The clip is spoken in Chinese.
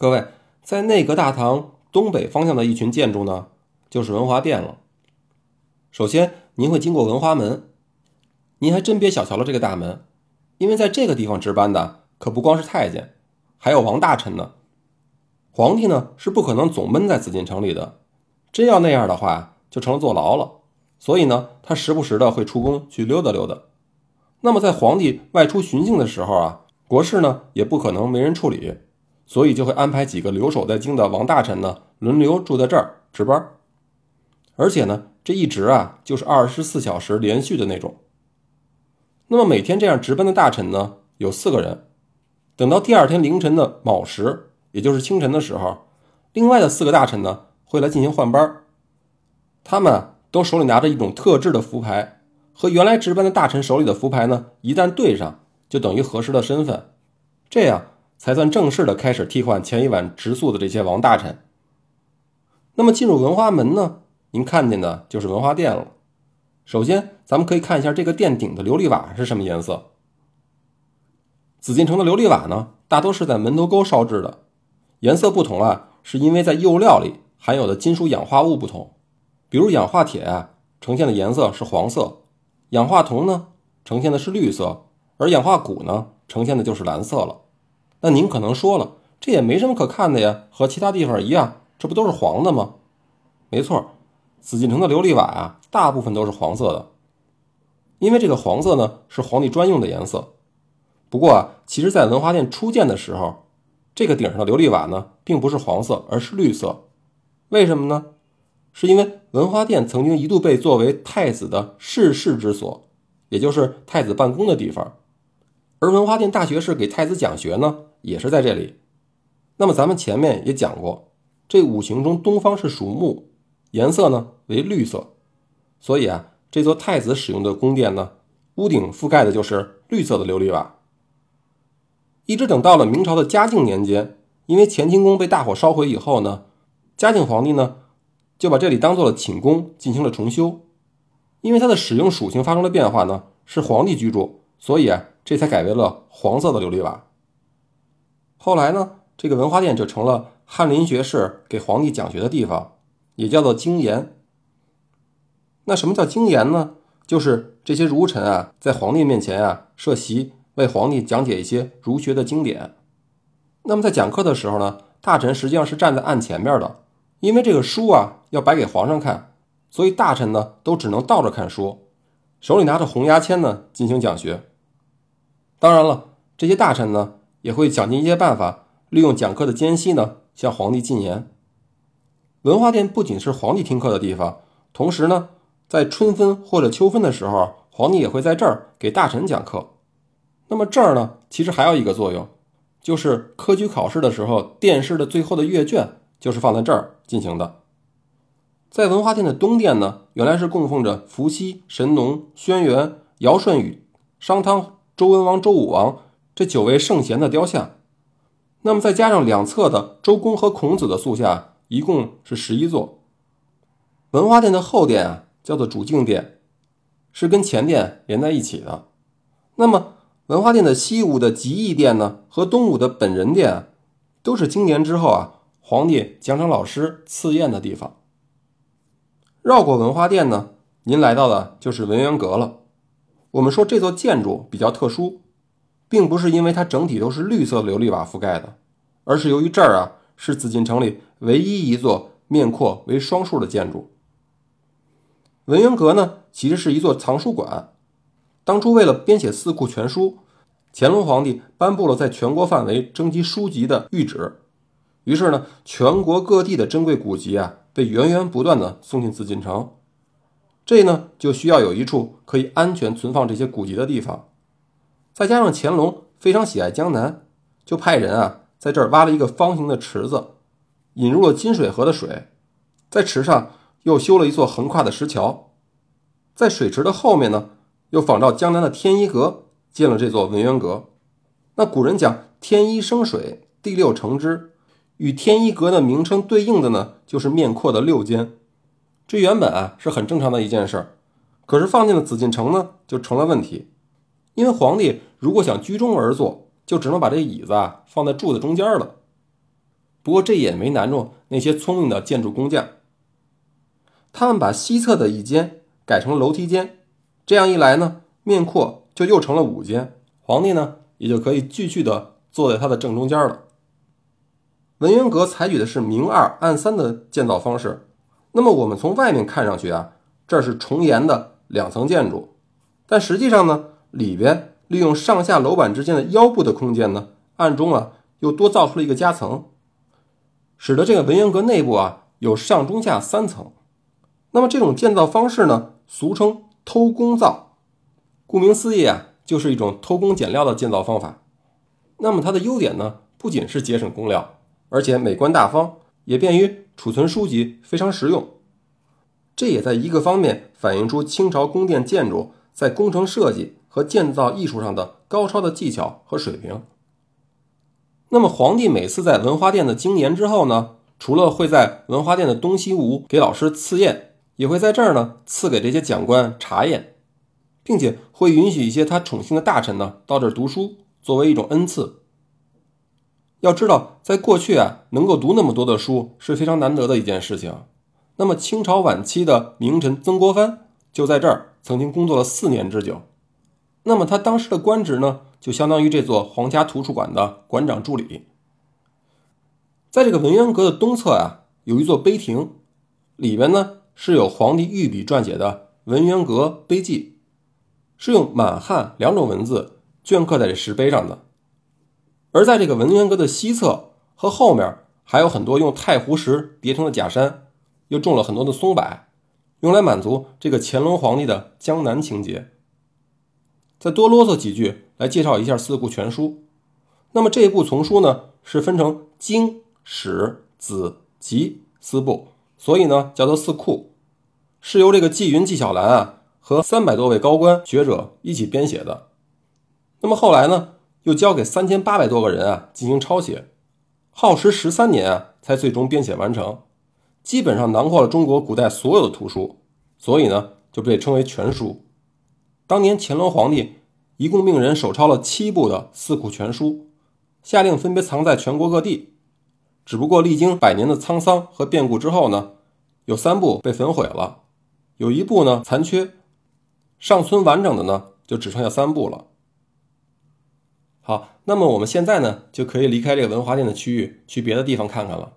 各位，在内阁大堂东北方向的一群建筑呢，就是文华殿了。首先，您会经过文华门，您还真别小瞧了这个大门，因为在这个地方值班的可不光是太监，还有王大臣呢。皇帝呢是不可能总闷在紫禁城里的，真要那样的话，就成了坐牢了。所以呢，他时不时的会出宫去溜达溜达。那么在皇帝外出巡幸的时候啊，国事呢也不可能没人处理，所以就会安排几个留守在京的王大臣呢轮流住在这儿值班。而且呢，这一值啊就是二十四小时连续的那种。那么每天这样值班的大臣呢有四个人，等到第二天凌晨的卯时。也就是清晨的时候，另外的四个大臣呢会来进行换班他们都手里拿着一种特制的符牌，和原来值班的大臣手里的符牌呢一旦对上，就等于核实了身份，这样才算正式的开始替换前一晚值宿的这些王大臣。那么进入文化门呢，您看见的就是文化殿了。首先，咱们可以看一下这个殿顶的琉璃瓦是什么颜色。紫禁城的琉璃瓦呢，大多是在门头沟烧制的。颜色不同啊，是因为在釉料里含有的金属氧化物不同。比如氧化铁啊，呈现的颜色是黄色；氧化铜呢，呈现的是绿色；而氧化钴呢，呈现的就是蓝色了。那您可能说了，这也没什么可看的呀，和其他地方一样，这不都是黄的吗？没错，紫禁城的琉璃瓦啊，大部分都是黄色的，因为这个黄色呢是皇帝专用的颜色。不过啊，其实在文华殿初建的时候。这个顶上的琉璃瓦呢，并不是黄色，而是绿色。为什么呢？是因为文华殿曾经一度被作为太子的世事之所，也就是太子办公的地方。而文华殿大学士给太子讲学呢，也是在这里。那么咱们前面也讲过，这五行中东方是属木，颜色呢为绿色，所以啊，这座太子使用的宫殿呢，屋顶覆盖的就是绿色的琉璃瓦。一直等到了明朝的嘉靖年间，因为乾清宫被大火烧毁以后呢，嘉靖皇帝呢就把这里当做了寝宫进行了重修。因为它的使用属性发生了变化呢，是皇帝居住，所以啊这才改为了黄色的琉璃瓦。后来呢，这个文华殿就成了翰林学士给皇帝讲学的地方，也叫做经研。那什么叫经研呢？就是这些儒臣啊，在皇帝面前啊设席。为皇帝讲解一些儒学的经典。那么在讲课的时候呢，大臣实际上是站在案前面的，因为这个书啊要摆给皇上看，所以大臣呢都只能倒着看书，手里拿着红牙签呢进行讲学。当然了，这些大臣呢也会想尽一些办法，利用讲课的间隙呢向皇帝进言。文化殿不仅是皇帝听课的地方，同时呢，在春分或者秋分的时候，皇帝也会在这儿给大臣讲课。那么这儿呢，其实还有一个作用，就是科举考试的时候，殿试的最后的阅卷就是放在这儿进行的。在文化殿的东殿呢，原来是供奉着伏羲、神农、轩辕、尧舜禹、商汤、周文王、周武王这九位圣贤的雕像。那么再加上两侧的周公和孔子的塑像，一共是十一座。文化殿的后殿啊，叫做主敬殿，是跟前殿连在一起的。那么文化殿的西屋的极义殿呢，和东屋的本仁殿，都是经年之后啊，皇帝奖赏老师赐宴的地方。绕过文化殿呢，您来到的就是文渊阁了。我们说这座建筑比较特殊，并不是因为它整体都是绿色琉璃瓦覆盖的，而是由于这儿啊是紫禁城里唯一一座面阔为双数的建筑。文渊阁呢，其实是一座藏书馆。当初为了编写《四库全书》，乾隆皇帝颁布了在全国范围征集书籍的谕旨，于是呢，全国各地的珍贵古籍啊，被源源不断的送进紫禁城。这呢，就需要有一处可以安全存放这些古籍的地方。再加上乾隆非常喜爱江南，就派人啊，在这儿挖了一个方形的池子，引入了金水河的水，在池上又修了一座横跨的石桥，在水池的后面呢。又仿照江南的天一阁建了这座文渊阁。那古人讲“天一生水，地六成之”，与天一阁的名称对应的呢，就是面阔的六间。这原本啊是很正常的一件事儿，可是放进了紫禁城呢，就成了问题。因为皇帝如果想居中而坐，就只能把这椅子啊放在柱子中间了。不过这也没难住那些聪明的建筑工匠，他们把西侧的一间改成楼梯间，这样一来呢，面阔就又成了五间，皇帝呢也就可以继续的坐在它的正中间了。文渊阁采取的是明二暗三的建造方式，那么我们从外面看上去啊，这是重檐的两层建筑，但实际上呢，里边利用上下楼板之间的腰部的空间呢，暗中啊又多造出了一个夹层。使得这个文渊阁内部啊有上中下三层，那么这种建造方式呢，俗称偷工造。顾名思义啊，就是一种偷工减料的建造方法。那么它的优点呢，不仅是节省工料，而且美观大方，也便于储存书籍，非常实用。这也在一个方面反映出清朝宫殿建筑在工程设计和建造艺术上的高超的技巧和水平。那么皇帝每次在文华殿的经年之后呢，除了会在文华殿的东西屋给老师赐宴，也会在这儿呢赐给这些讲官茶宴，并且会允许一些他宠幸的大臣呢到这儿读书，作为一种恩赐。要知道，在过去啊，能够读那么多的书是非常难得的一件事情。那么清朝晚期的名臣曾国藩就在这儿曾经工作了四年之久。那么他当时的官职呢？就相当于这座皇家图书馆的馆长助理。在这个文渊阁的东侧啊，有一座碑亭，里边呢是有皇帝御笔撰写的《文渊阁碑记》，是用满汉两种文字镌刻在这石碑上的。而在这个文渊阁的西侧和后面，还有很多用太湖石叠成的假山，又种了很多的松柏，用来满足这个乾隆皇帝的江南情节。再多啰嗦几句。来介绍一下《四库全书》。那么这一部丛书呢，是分成经、史、子、集四部，所以呢叫做四库，是由这个纪云、纪晓岚啊和三百多位高官学者一起编写的。那么后来呢，又交给三千八百多个人啊进行抄写，耗时十三年啊才最终编写完成，基本上囊括了中国古代所有的图书，所以呢就被称为全书。当年乾隆皇帝。一共命人手抄了七部的《四库全书》，下令分别藏在全国各地。只不过历经百年的沧桑和变故之后呢，有三部被焚毁了，有一部呢残缺，尚存完整的呢就只剩下三部了。好，那么我们现在呢就可以离开这个文华殿的区域，去别的地方看看了。